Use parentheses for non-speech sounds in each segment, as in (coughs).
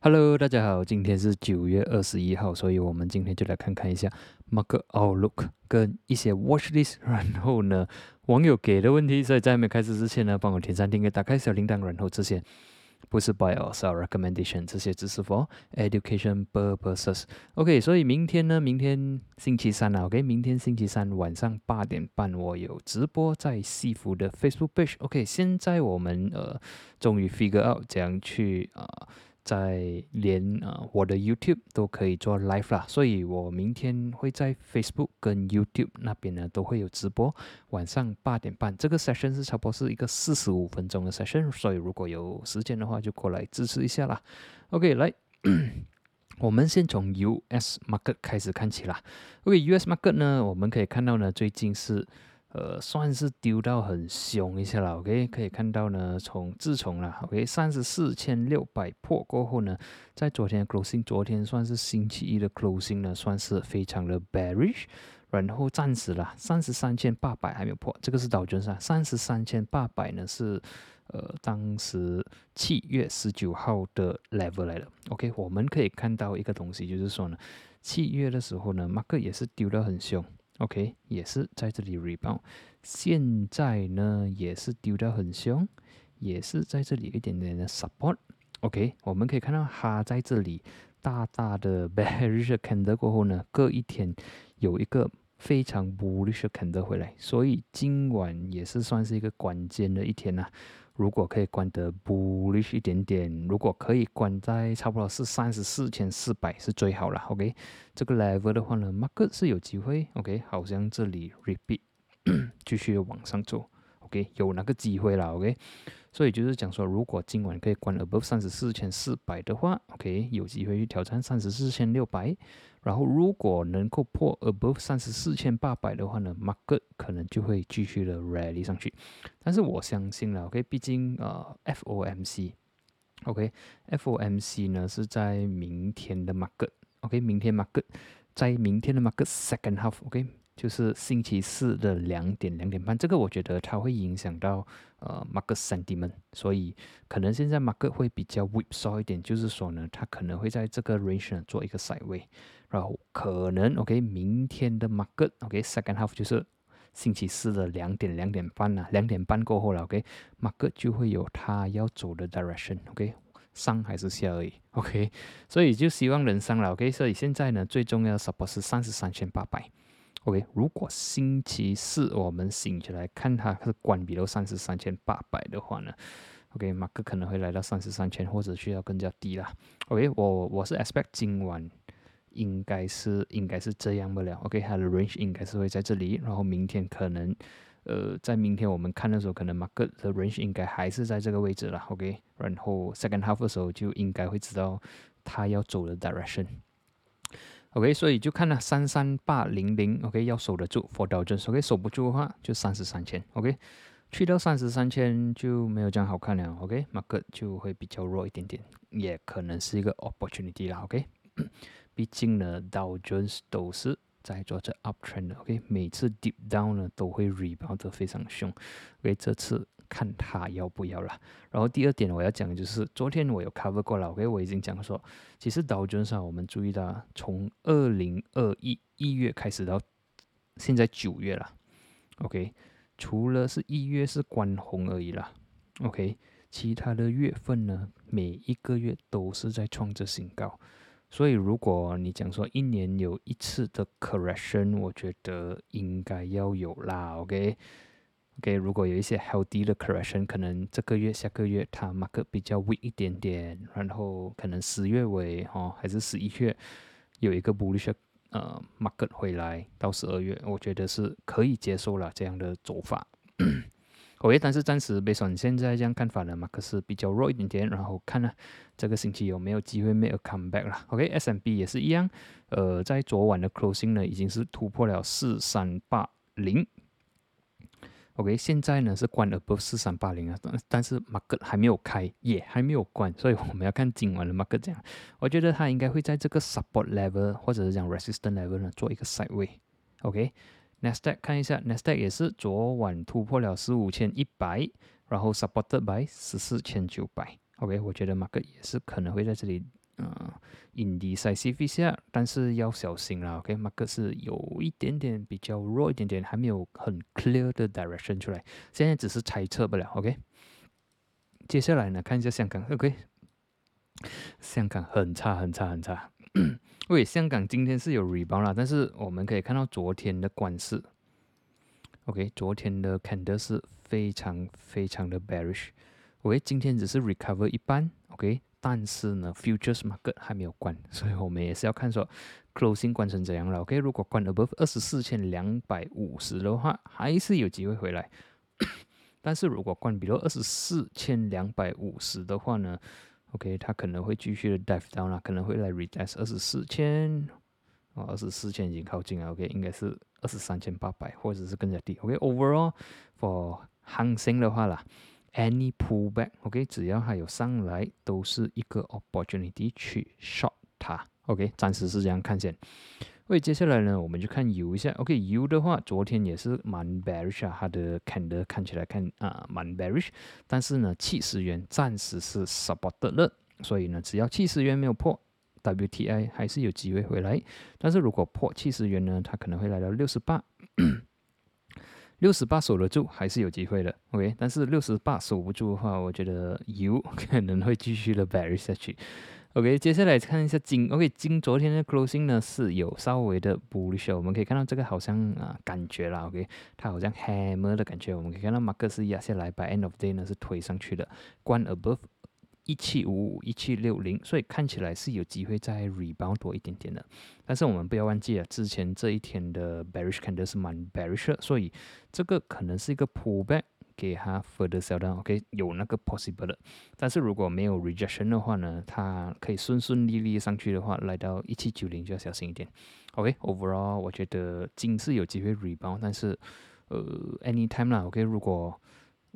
Hello，大家好，今天是九月二十一号，所以我们今天就来看看一下 Market Outlook 跟一些 Watch List。(laughs) 然后呢，网友给的问题，所以在没开始之前呢，帮我点赞、订阅、打开小铃铛。然后这些不是 Buy or Sell Recommendation，这些只是 For Education Purposes。OK，所以明天呢，明天星期三啊，OK，明天星期三晚上八点半，我有直播在西服的 Facebook Page。OK，现在我们呃，终于 Figure Out 怎样去啊。在连啊我的 YouTube 都可以做 live 啦，所以我明天会在 Facebook 跟 YouTube 那边呢都会有直播，晚上八点半，这个 session 是差不多是一个四十五分钟的 session，所以如果有时间的话就过来支持一下啦。OK，来，我们先从 US market 开始看起啦。OK，US market 呢，我们可以看到呢最近是。呃，算是丢到很凶一下了，OK，可以看到呢，从自从了，OK，三十四千六百破过后呢，在昨天的 closing，昨天算是星期一的 closing 呢，算是非常的 bearish，然后暂时了，三十三千八百还没有破，这个是导卷上，三十三千八百呢是呃当时七月十九号的 level 来的，OK，我们可以看到一个东西，就是说呢，七月的时候呢，马克也是丢得很凶。OK，也是在这里 rebound，现在呢也是丢掉很凶，也是在这里一点点的 support。OK，我们可以看到它在这里大大的 (laughs) bearish candle 过后呢，隔一天有一个非常 bullish candle 回来，所以今晚也是算是一个关键的一天呐。如果可以关得 bullish 一点点，如果可以关在差不多是三十四千四百是最好了。OK，这个 level 的话呢，market 是有机会。OK，好像这里 repeat (coughs) 继续往上走。OK，有那个机会了。OK，所以就是讲说，如果今晚可以关 above 三十四千四百的话，OK，有机会去挑战三十四千六百。然后如果能够破 above 三十四千八百的话呢，market 可能就会继续的 rally 上去。但是我相信了，OK，毕竟呃 FOMC，OK，FOMC 呢是在明天的 market，OK，明天 market 在明天的 market second half，OK。就是星期四的两点两点半，这个我觉得它会影响到呃 market sentiment，所以可能现在 market 会比较 w h i p s a w 一点，就是说呢，它可能会在这个 range 做一个 side way，然后可能 OK 明天的 market OK second half 就是星期四的两点两点半呐，两点半过后了 OK market 就会有它要走的 direction OK 上还是下而已 OK，所以就希望能上了 OK，所以现在呢最重要的 support 是三十三千八百。OK，如果星期四我们醒起来看它是关闭到三十三千八百的话呢，OK，马克可能会来到三十三千或者需要更加低啦。OK，我我是 expect 今晚应该是应该是这样不了。OK，它的 range 应该是会在这里，然后明天可能呃在明天我们看的时候，可能马克的 range 应该还是在这个位置了。OK，然后 second half 的时候就应该会知道它要走的 direction。OK，所以就看了三三八零零，OK，要守得住，for Dow，OK，守不住的话就三十三千，OK，去到三十三千就没有这样好看了，OK，market 就会比较弱一点点，也可能是一个 opportunity 啦，OK，(coughs) 毕竟呢，Dow Jones 都是在做着 uptrend，OK，每次 deep down 呢都会 rebound 得非常凶，OK，这次。看他要不要了。然后第二点我要讲的就是，昨天我有 cover 过了，OK，我已经讲说，其实导针上我们注意到，从二零二一一月开始到现在九月了，OK，除了是一月是关红而已啦，OK，其他的月份呢，每一个月都是在创着新高。所以如果你讲说一年有一次的 correction，我觉得应该要有啦，OK。OK，如果有一些 healthy 的 correction，可能这个月、下个月它 market 比较 weak 一点点，然后可能十月尾哈，还是十一月有一个 bullish 呃 market 回来，到十二月，我觉得是可以接受了这样的走法。(coughs) OK，但是暂时 based on 现在这样看法呢 m a r k 是比较弱一点点，然后看呢这个星期有没有机会 make a comeback 了。OK，S M B 也是一样，呃，在昨晚的 closing 呢已经是突破了四三八零。OK，现在呢是关了不四三八零啊，但但是 market 还没有开，也还没有关，所以我们要看今晚的 market 这样。我觉得它应该会在这个 support level 或者是讲 resistance level 呢做一个 side way。OK，Nasdaq 看一下，Nasdaq 也是昨晚突破了十五千一百，然后 supported by 十四千九百。OK，我觉得 market 也是可能会在这里嗯，indecisive 一下，但是要小心啦，OK，马克是有一点点比较弱一点点，还没有很 clear 的 direction 出来，现在只是猜测不了，OK。接下来呢，看一下香港，OK，香港很差很差很差，(coughs) 喂，香港今天是有 rebound 啦，但是我们可以看到昨天的关市，OK，昨天的 candle 是非常非常的 bearish。喂今天只是 recover 一半，OK。但是呢，futures market 还没有关，所以我们也是要看说 closing 关成怎样了。OK，如果关 above 二十四千两百五十的话，还是有机会回来。(coughs) 但是如果关比如二十四千两百五十的话呢，OK，它可能会继续的 dive down 啦，可能会来 retest 二十四千，哦，二十四千已经靠近了。OK，应该是二十三千八百或者是更加低。OK，overall for 行情的话啦。Any pullback，OK，只要它有上来，都是一个 opportunity 去 short 它，OK，暂时是这样看先。喂，接下来呢，我们就看油一下，OK，油的话，昨天也是蛮 bearish 啊，它的 can 的看起来看啊蛮 bearish，但是呢，七十元暂时是 supported 了，所以呢，只要七十元没有破，WTI 还是有机会回来，但是如果破七十元呢，它可能会来到六十八。六十八守得住还是有机会的，OK。但是六十八守不住的话，我觉得油 (laughs) 可能会继续的 bear 下去，OK。接下来看一下金，OK。金昨天的 closing 呢是有稍微的 bullish，我们可以看到这个好像啊感觉啦，OK。它好像 hammer 的感觉，我们可以看到马克思压下来，by end of day 呢是推上去的，关 above。一七五五一七六零，所以看起来是有机会再 rebound 多一点点的。但是我们不要忘记啊，之前这一天的 bearish candle 是蛮 bearish，的所以这个可能是一个 pullback，给它 further sell down，OK，有那个 possible 的。但是如果没有 rejection 的话呢，它可以顺顺利利上去的话，来到一七九零就要小心一点。OK，overall 我觉得金是有机会 rebound，但是呃 anytime 啦，OK，如果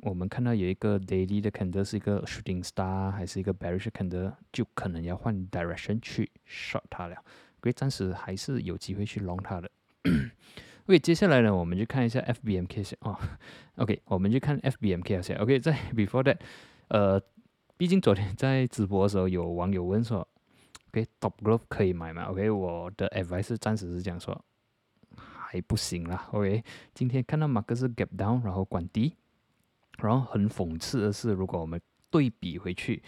我们看到有一个 daily 的 candle 是一个 shooting star 还是一个 bearish candle，就可能要换 direction 去 short 它了。所以暂时还是有机会去 long 它的。OK，接下来呢，我们就看一下 FBMK 线哦。OK，我们就看 FBMK 先。OK，在 before that，呃，毕竟昨天在直播的时候有网友问说，OK，top growth 可以买吗？OK，我的 advice 暂时是这样说，还不行啦。OK，今天看到马克是 gap down，然后关低。然后很讽刺的是，如果我们对比回去，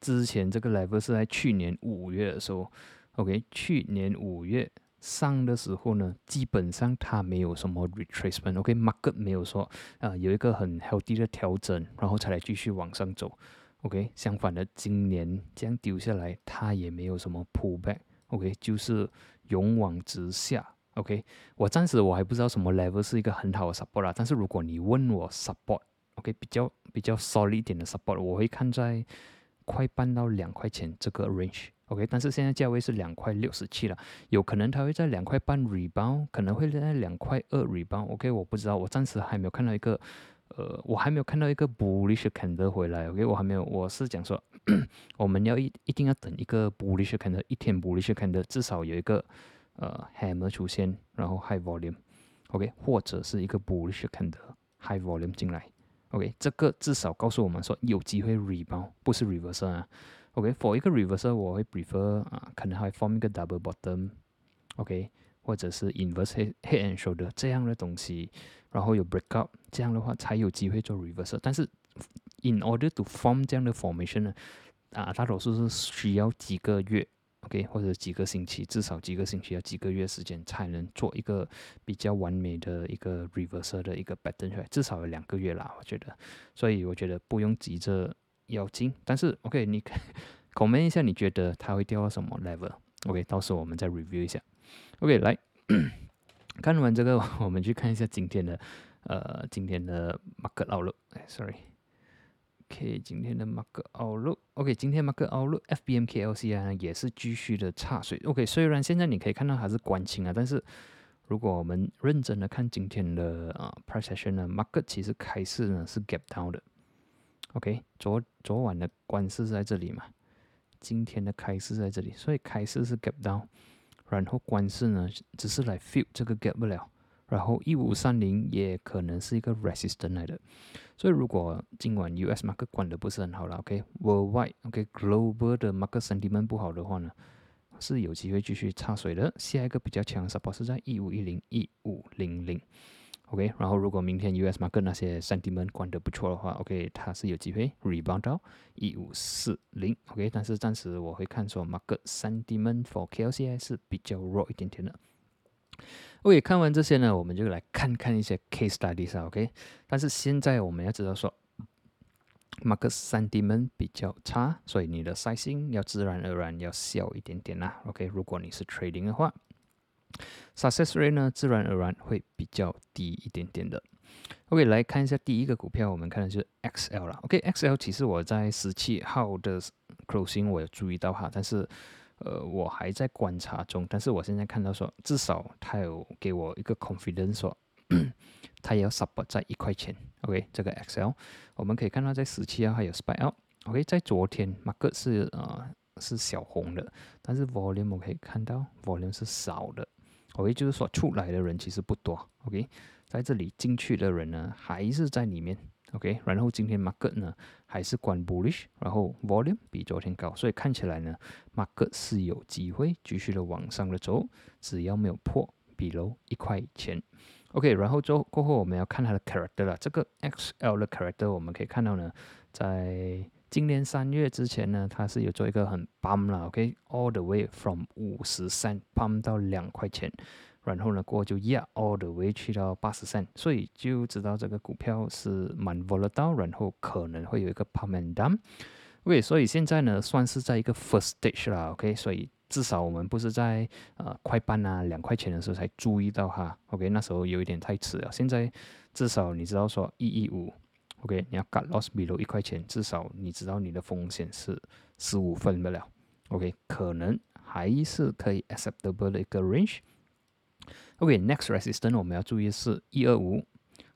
之前这个 level 是在去年五月的时候，OK，去年五月上的时候呢，基本上它没有什么 retracement，OK，market 没有说啊有一个很 healthy 的调整，然后才来继续往上走，OK，相反的，今年这样丢下来，它也没有什么 pullback，OK，就是勇往直下，OK，我暂时我还不知道什么 level 是一个很好的 support 啦，但是如果你问我 support，OK，比较比较 solid 一点的 support，我会看在快半到两块钱这个 range。OK，但是现在价位是两块六十七了，有可能它会在两块半 rebound，可能会在两块二 rebound。OK，我不知道，我暂时还没有看到一个，呃，我还没有看到一个 bullish candle 回来。OK，我还没有，我是讲说，我们要一一定要等一个 bullish candle，一天 bullish candle 至少有一个呃 hammer 出现，然后 high volume，OK，或者是一个 bullish candle high volume 进来。OK，这个至少告诉我们说有机会 rebound，不是 reversal 啊。OK，for 一个 reversal，我会 prefer 啊，可能还 form 一个 double bottom，OK，或者是 inverse head head and shoulder 这样的东西，然后有 break up，这样的话才有机会做 reversal。但是 in order to form 这样的 formation 呢，啊，大多数是需要几个月。OK，或者几个星期，至少几个星期要几个月时间才能做一个比较完美的一个 reversal 的一个 pattern 出来，至少有两个月啦，我觉得。所以我觉得不用急着要进，但是 OK，你 (laughs) comment 一下，你觉得它会掉到什么 level？OK，到时候我们再 review 一下。OK，来看完这个，(laughs) 我们去看一下今天的呃今天的 market outlook。Sorry。OK，今天的 Mark Outlook，OK，今天 Mark Outlook，FBMKLC 呢也是继续的差水。OK，虽然现在你可以看到还是关清啊，但是如果我们认真的看今天的啊 Price Action 呢，market 其实开市呢是 Gap Down 的。OK，昨昨晚的关市在这里嘛，今天的开市在这里，所以开市是 Gap Down，然后关市呢只是来 Fill 这个 Gap 不了，然后一五三零也可能是一个 resistance 来的。所以如果今晚 US market 关的不是很好了，OK，worldwide，OK，global 的 market sentiment 不好的话呢，是有机会继续插水的。下一个比较强的 support 是在一五一零一五零零。OK，然后如果明天 US market 那些 sentiment 关得不错的话，OK，它是有机会 rebound 到一五四零，OK，但是暂时我会看说 market sentiment for KLCI 是比较弱一点点的。OK，看完这些呢，我们就来看看一些 case studies，OK，但是现在我们要知道说 market sentiment 比较差，所以你的 sizing 要自然而然要小一点点啦，OK，如果你是 trading 的话。Success rate 呢，自然而然会比较低一点点的。OK，来看一下第一个股票，我们看的是 XL 啦。OK，XL 其实我在十七号的 closing 我有注意到哈，但是呃我还在观察中。但是我现在看到说，至少它有给我一个 confidence 说，(clears throat) 它也要 support 在一块钱。OK，这个 XL 我们可以看到在十七号还有 spike out。OK，在昨天 market 是呃是小红的，但是 volume 我可以看到 volume 是少的。OK，就是说出来的人其实不多。OK，在这里进去的人呢还是在里面。OK，然后今天 market 呢还是关 bullish，然后 volume 比昨天高，所以看起来呢 market 是有机会继续的往上的走，只要没有破 below 一块钱。OK，然后之后过后我们要看它的 character 了。这个 XL 的 character 我们可以看到呢，在今年三月之前呢，它是有做一个很 bump 了，OK，all the way from 五十三 bump 到两块钱，然后呢过后就压 all the way 去到八十三，所以就知道这个股票是蛮 volatile，然后可能会有一个 pump and dump，OK，所以现在呢算是在一个 first stage 啦，OK，所以至少我们不是在呃快半啊两块钱的时候才注意到哈，OK，那时候有一点太迟了，现在至少你知道说一一五。OK，你要 cut loss below 一块钱，至少你知道你的风险是十五分不了。OK，可能还是可以 acceptable 的一个 range。OK，next resistance 我们要注意是一二五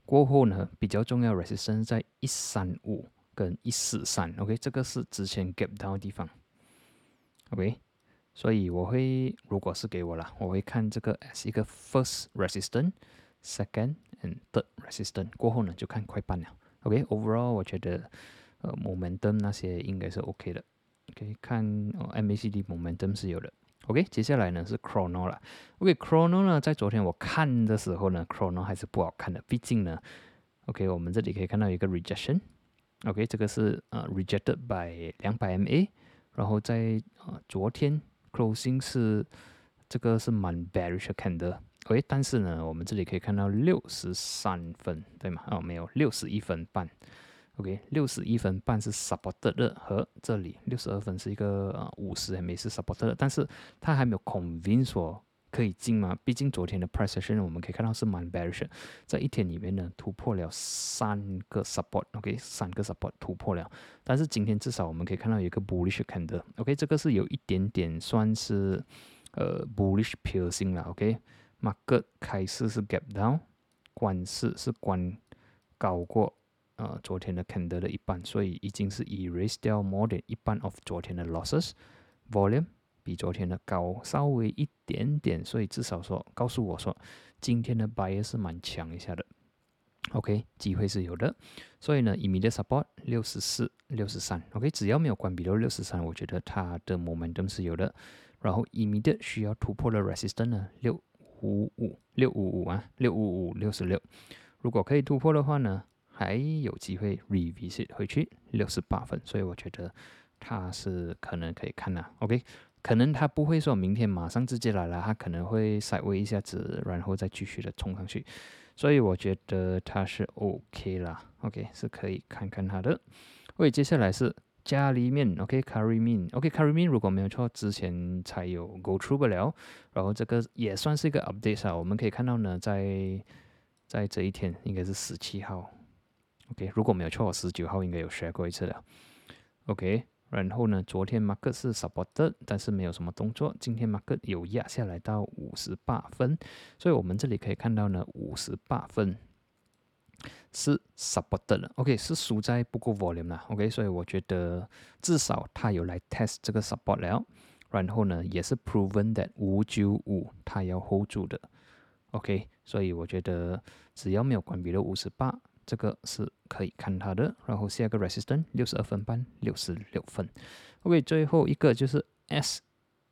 过后呢，比较重要 resistance 在一三五跟一四三。OK，这个是之前 gap down 的地方。OK，所以我会如果是给我了，我会看这个 as 一个 first resistance，second and third resistance 过后呢，就看快半了。OK，overall 我觉得，呃，momentum 那些应该是 OK 的。OK，看 MACD momentum 是有的。OK，接下来呢是 Chrono 了。OK，Chrono 呢在昨天我看的时候呢，Chrono 还是不好看的。毕竟呢，OK，我们这里可以看到一个 rejection。OK，这个是呃 rejected by 两百 MA，然后在呃昨天 closing 是这个是蛮 bearish 看的。OK，但是呢，我们这里可以看到六十三分，对吗？哦，没有，六十一分半。OK，六十一分半是 supported 的，和这里六十二分是一个呃五十 MA 是 supported 的，但是它还没有 convince 说可以进嘛？毕竟昨天的 price session 我们可以看到是蛮 bearish，在一天里面呢突破了三个 support，OK，三个 support 突破了，但是今天至少我们可以看到有一个 bullish candle，OK，这个是有一点点算是呃 bullish piercing 了，OK。market 开市是 gap down，关市是关高过呃昨天的 candle 的一半，所以已经是 erase 掉 more than 一半 of 昨天的 losses，volume 比昨天的高稍微一点点，所以至少说告诉我说今天的 buy 是蛮强一下的，OK 机会是有的，所以呢 immediate support 六十四、六十三，OK 只要没有关闭到六十三，我觉得它的 momentum 是有的，然后 immediate 需要突破的 resistance 呢六。五五六五五啊，六五五六十六，如果可以突破的话呢，还有机会 revisit 回去六十八分，所以我觉得它是可能可以看的。OK，可能它不会说明天马上直接来了，它可能会稍微一下子，然后再继续的冲上去，所以我觉得它是 OK 啦。OK，是可以看看它的。喂，接下来是。家里面，OK，carry me，OK，carry me，如果没有错，之前才有 go through 不了，然后这个也算是一个 update 啊。我们可以看到呢，在在这一天应该是十七号，OK，如果没有错，我十九号应该有 share 过一次了，OK。然后呢，昨天 market 是 supported，但是没有什么动作。今天 market 有压下来到五十八分，所以我们这里可以看到呢，五十八分。是 supported 了，OK，是输在不够 volume 了，OK，所以我觉得至少它有来 test 这个 support 了，然后呢，也是 proven that 五九五它要 hold 住的 OK，所以我觉得只要没有关闭了五十八，这个是可以看它的。然后下一个 resistance 六十二分半，六十六分。OK，最后一个就是 S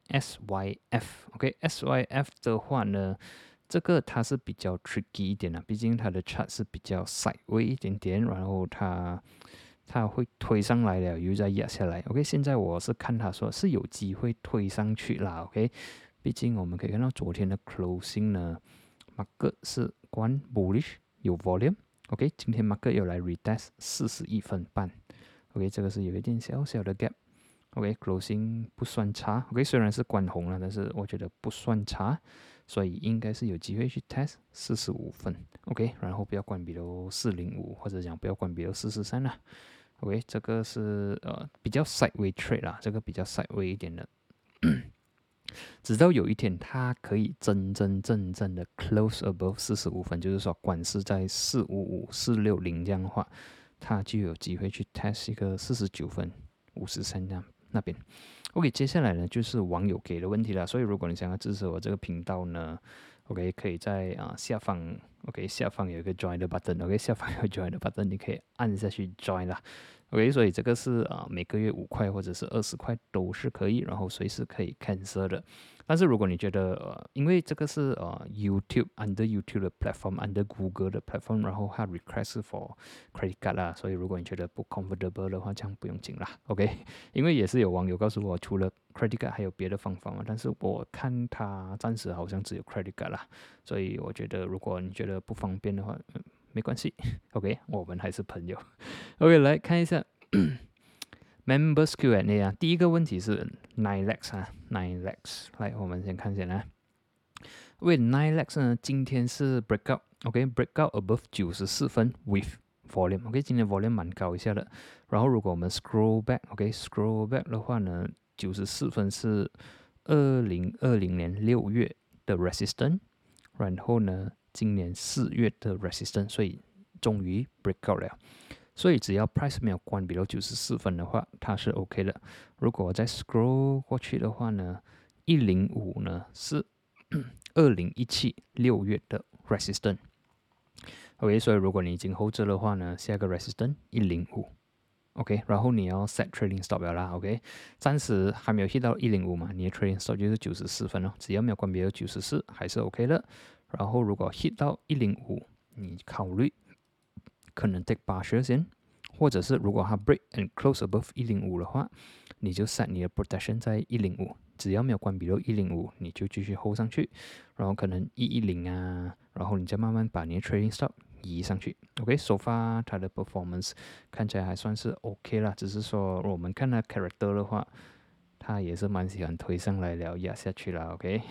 S Y F。OK，S Y F 的话呢，这个它是比较 tricky 一点的，毕竟它的 chart 是比较 sideways 一点点，然后它它会推上来了，又再压下来。OK，现在我是看它说是有机会推上去啦。OK，毕竟我们可以看到昨天的 closing 呢。market 是关 bullish 有 volume。OK，今天 market 又来 retest 四十一分半。OK，这个是有一点小小的 gap。OK，closing 不算差。OK，虽然是关红了，但是我觉得不算差，所以应该是有机会去 test 四十五分。OK，然后不要关闭到四零五，或者讲不要关闭到四十三了。OK，这个是呃比较 sideway trade 啦，这个比较 sideway 一点的。直到有一天，它可以真真正正的 close above 四十五分，就是说，管是在四五五、四六零这样的话，它就有机会去 test 一个四十九分、五十三这样那边。OK，接下来呢就是网友给的问题了。所以如果你想要支持我这个频道呢，OK，可以在啊下方，OK 下方有一个 join 的 button，OK 下方有 (laughs) join 的 button，你可以按下去 join 啦。OK，所以这个是啊，每个月五块或者是二十块都是可以，然后随时可以 cancel 的。但是如果你觉得呃，因为这个是呃 YouTube under YouTube 的 platform，under Google 的 platform，然后它 request for credit card 啦，所以如果你觉得不 comfortable 的话，这样不用紧啦。OK，(laughs) 因为也是有网友告诉我，除了 credit card 还有别的方法嘛，但是我看他暂时好像只有 credit card 啦，所以我觉得如果你觉得不方便的话，嗯。没关系，OK，我们还是朋友。OK，来看一下 Members Q&A 啊，第一个问题是 Nine Lex 啊，Nine Lex，来，我们先看一下来。为 Nine Lex 呢，今天是 Breakout，OK，Breakout above 九十四分 with volume，OK，今天 volume 蛮高一下的。然后如果我们 Scroll back，OK，Scroll back 的话呢，九十四分是二零二零年六月的 Resistance，然后呢？今年四月的 resistance，所以终于 break out 了。所以只要 price 没有关闭到九十四分的话，它是 OK 的。如果我再 scroll 过去的话呢，一零五呢是 (clears throat) 二零一七六月的 resistance。OK，所以如果你已经 hold 着的话呢，下一个 resistance 一零五。OK，然后你要 set trading stop 了啦。OK，暂时还没有 hit 到一零五嘛，你的 trading stop 就是九十四分哦。只要没有关闭到九十四，还是 OK 的。然后如果 hit 到一零五，你考虑可能 take 八十先，或者是如果它 break and close above 一零五的话，你就 set 你的 protection 在一零五，只要没有关闭到一零五，你就继续 hold 上去，然后可能一一零啊，然后你再慢慢把你的 trading stop 移上去。OK，so far 它的 performance 看起来还算是 OK 啦，只是说我们看它 character 的话，它也是蛮喜欢推上来了压下去了。OK。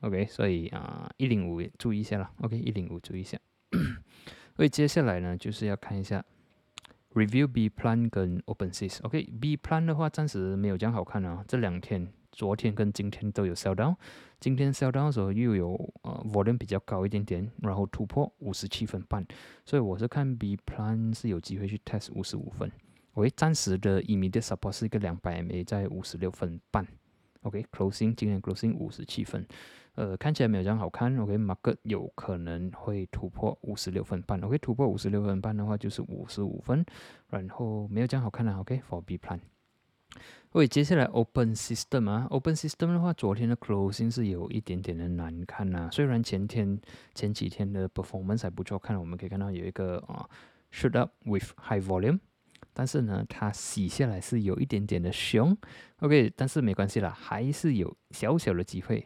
OK，所以啊，一零五注意一下了。OK，一零五注意一下。(coughs) 所以接下来呢，就是要看一下 Review B Plan 跟 Open Seas。OK，B Plan 的话暂时没有这样好看啊。这两天，昨天跟今天都有 Sell Down。今天 Sell Down 的时候又有呃 Volume 比较高一点点，然后突破五十七分半。所以我是看 B Plan 是有机会去 Test 五十五分。OK，暂时的 Immediate Support 是一个两百 MA 在五十六分半。OK，Closing 今天 Closing 五十七分。呃，看起来没有这样好看。OK，market 有可能会突破五十六分半。OK，突破五十六分半的话就是五十五分，然后没有这样好看了。OK，for B plan。OK，接下来 Open System 啊，Open System 的话，昨天的 closing 是有一点点的难看呐。虽然前天前几天的 performance 还不错，看我们可以看到有一个啊 shoot up with high volume，但是呢，它洗下来是有一点点的凶。OK，但是没关系啦，还是有小小的机会。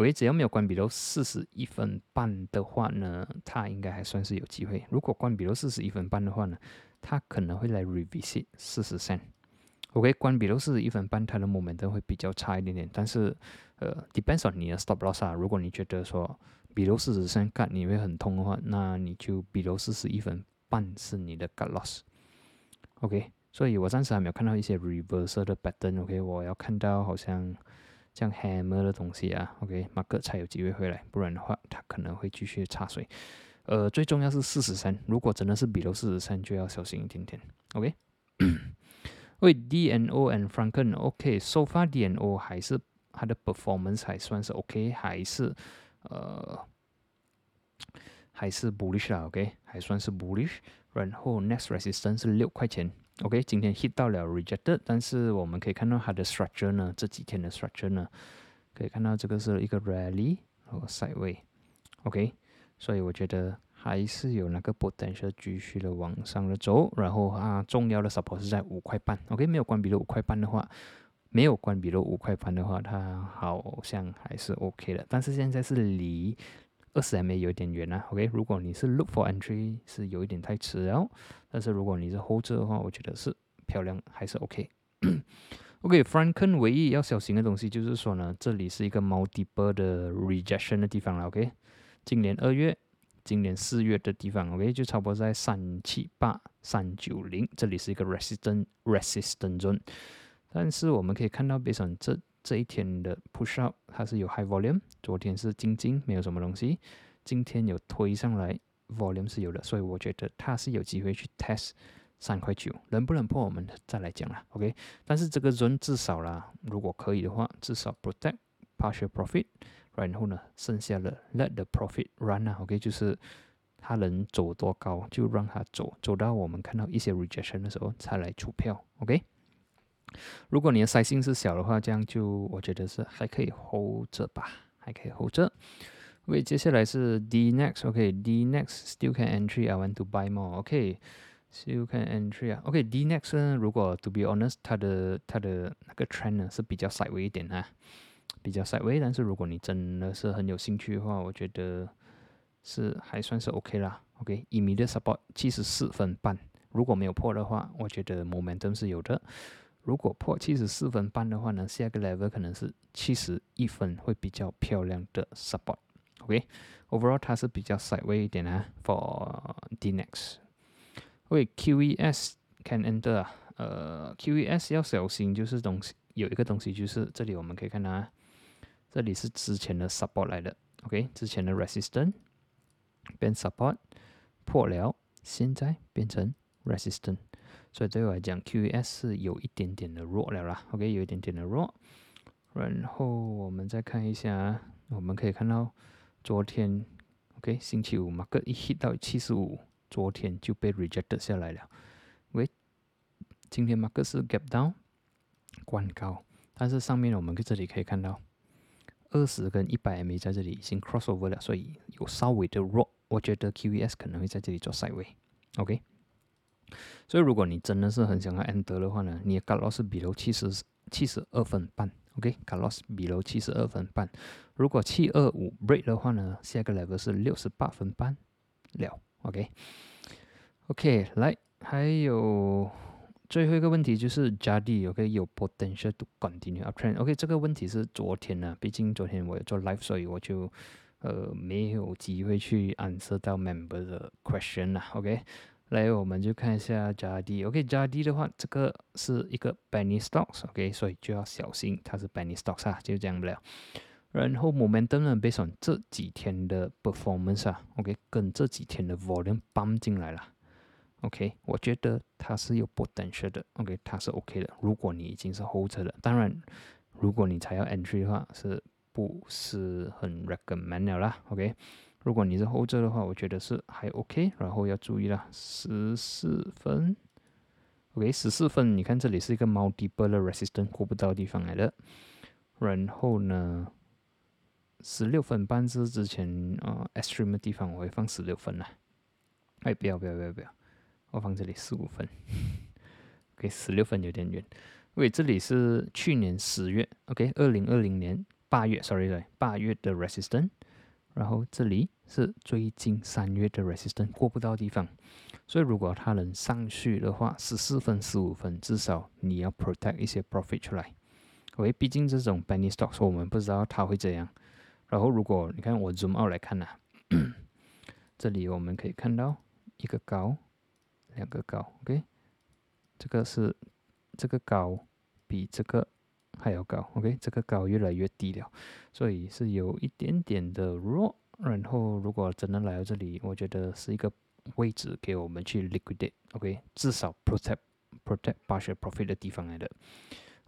喂，只要没有关闭到四十一分半的话呢，它应该还算是有机会。如果关闭到四十一分半的话呢，它可能会来 revisit 四十三。OK，关闭到四十一分半，它的 momentum 会比较差一点点。但是，呃，depends on 你的 stop loss 啊。如果你觉得说比如四十三 cut 你会很痛的话，那你就比如四十一分半是你的 cut loss。OK，所以我暂时还没有看到一些 reversal 的 pattern。OK，我要看到好像。像 hammer 的东西啊，OK，马克才有机会回来，不然的话，它可能会继续插水。呃，最重要是四十三，如果真的是比如四十三，就要小心一点点。OK，为 DNO and Franken，OK，so far DNO 还是它的 performance 还算是 OK，还是呃还是 bullish 啦，OK，还算是 bullish。然后 next resistance 是六块钱，OK，今天 hit 到了 rejected，但是我们可以看到它的 structure 呢，这几天的 structure 呢，可以看到这个是一个 rally 和 side 位。OK，所以我觉得还是有那个 potential 继续的往上的走，然后啊，重要的 support 是在五块半，OK，没有关闭了五块半的话，没有关闭了五块半的话，它好像还是 OK 的，但是现在是离。二十 MA 有点远啊，OK，如果你是 look for entry 是有一点太迟了，但是如果你是 hold 住的话，我觉得是漂亮，还是 OK。(coughs) OK，Franken 唯一要小心的东西就是说呢，这里是一个 multiple 的 rejection 的地方了，OK。今年二月、今年四月的地方，OK，就差不多在三七八、三九零，这里是一个 resistant resistant zone，但是我们可以看到，based 这。这一天的 push up 它是有 high volume，昨天是静静没有什么东西，今天有推上来 volume 是有的，所以我觉得它是有机会去 test 三块九，能不能破我们再来讲了，OK？但是这个 zone 至少啦，如果可以的话，至少 protect partial profit，然后呢，剩下的 let the profit run 啊，OK？就是它能走多高就让它走，走到我们看到一些 rejection 的时候才来出票，OK？如果你的 size 是小的话，这样就我觉得是还可以 hold 着吧，还可以 hold 着。OK，接下来是 D next，OK，D next still can entry，I want to buy more，OK，still can entry 啊，OK，D next 呢，如果 to be honest，它的它的那个 trend 呢是比较 sideways 一点啊，比较 sideways，但是如果你真的是很有兴趣的话，我觉得是还算是 OK 啦，OK，immediate support 七十四分半，如果没有破的话，我觉得 momentum 是有的。如果破七十四分半的话呢，下个 level 可能是七十一分，会比较漂亮的 support。OK，overall 它是比较 sideways 一点啊，for the next。OK，QES can enter 啊，呃，QES 要小心，就是东西有一个东西，就是这里我们可以看到啊，这里是之前的 support 来的，OK，之前的 resistance 变 support 破了，现在变成 resistance。所以对我来讲，QES 是有一点点的弱了啦，OK，有一点点的弱。然后我们再看一下，我们可以看到昨天，OK，星期五马克一 hit 到七十五，昨天就被 rejected 下来了。喂，今天马克是 gap down，关高，但是上面我们在这里可以看到二十跟一百 MA 在这里已经 cross over 了，所以有稍微的弱。我觉得 QES 可能会在这里做 side way，OK。所以，如果你真的是很想要 enter 的话呢，你的 cut loss 是比如七十七十二分半，OK，cut loss 比如七十二分半。如果七二五 break 的话呢，下个 level 是六十八分半了，OK，OK，来，还有最后一个问题就是 JD，OK，有 potential to continue uptrend，OK，这个问题是昨天呢，毕竟昨天我有做 live，所以我就呃没有机会去 answer 到 member 的 question 啦，OK。来，我们就看一下加 D。OK，加 D 的话，这个是一个 penny stocks。OK，所以就要小心，它是 penny stocks 啊，就这样不了。然后 momentum 呢，based on 这几天的 performance 啊，OK，跟这几天的 volume 搬进来了。OK，我觉得它是有 potential 的。OK，它是 OK 的。如果你已经是 hold 着的，当然，如果你才要 entry 的话，是不是很 recommend 啦？OK。如果你是后者的话，我觉得是还 OK，然后要注意了，十四分，OK，十四分，你看这里是一个 multiple resistance 过不到地方来的，然后呢，十六分半是之前啊 extreme 的地方，我会放十六分啦，哎，不要不要不要不要，我放这里十五分，OK，十六分有点远，因为这里是去年十月，OK，二零二零年八月，sorry 对，八月的 resistance。然后这里是最近三月的 resistance 过不到地方，所以如果它能上去的话，十四分、十五分，至少你要 protect 一些 profit 出来。OK，毕竟这种 penny stocks 我们不知道它会怎样。然后如果你看我 zoom out 来看呐，(clears throat) 这里我们可以看到一个高，两个高，OK，这个是这个高比这个。还要高，OK，这个高越来越低了，所以是有一点点的弱。然后如果真的来到这里，我觉得是一个位置给我们去 liquidate，OK，至少 protect protect partial profit 的地方来的。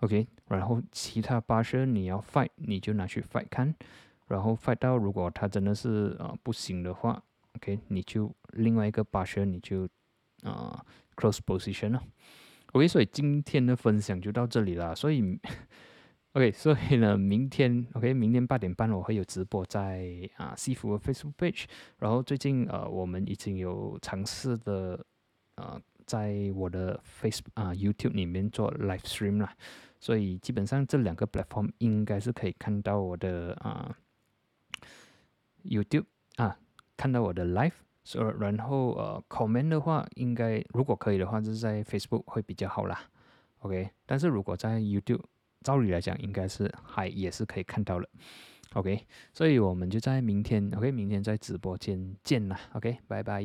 OK，然后其他八十你要 fight 你就拿去 fight 看，然后 fight 到如果它真的是呃不行的话，OK，你就另外一个八十你就啊 close position 了。OK，所以今天的分享就到这里了。所以 (laughs) OK，所以呢，明天 OK，明天八点半我会有直播在啊西服的 Facebook page。然后最近呃我们已经有尝试的呃在我的 Facebook 啊 YouTube 里面做 live stream 啦。所以基本上这两个 platform 应该是可以看到我的啊 YouTube 啊，看到我的 live，所然后呃 comment 的话，应该如果可以的话，就是在 Facebook 会比较好啦。OK，但是如果在 YouTube，照理来讲应该是还也是可以看到了。OK，所以我们就在明天 OK，明天在直播间见啦。OK，拜拜。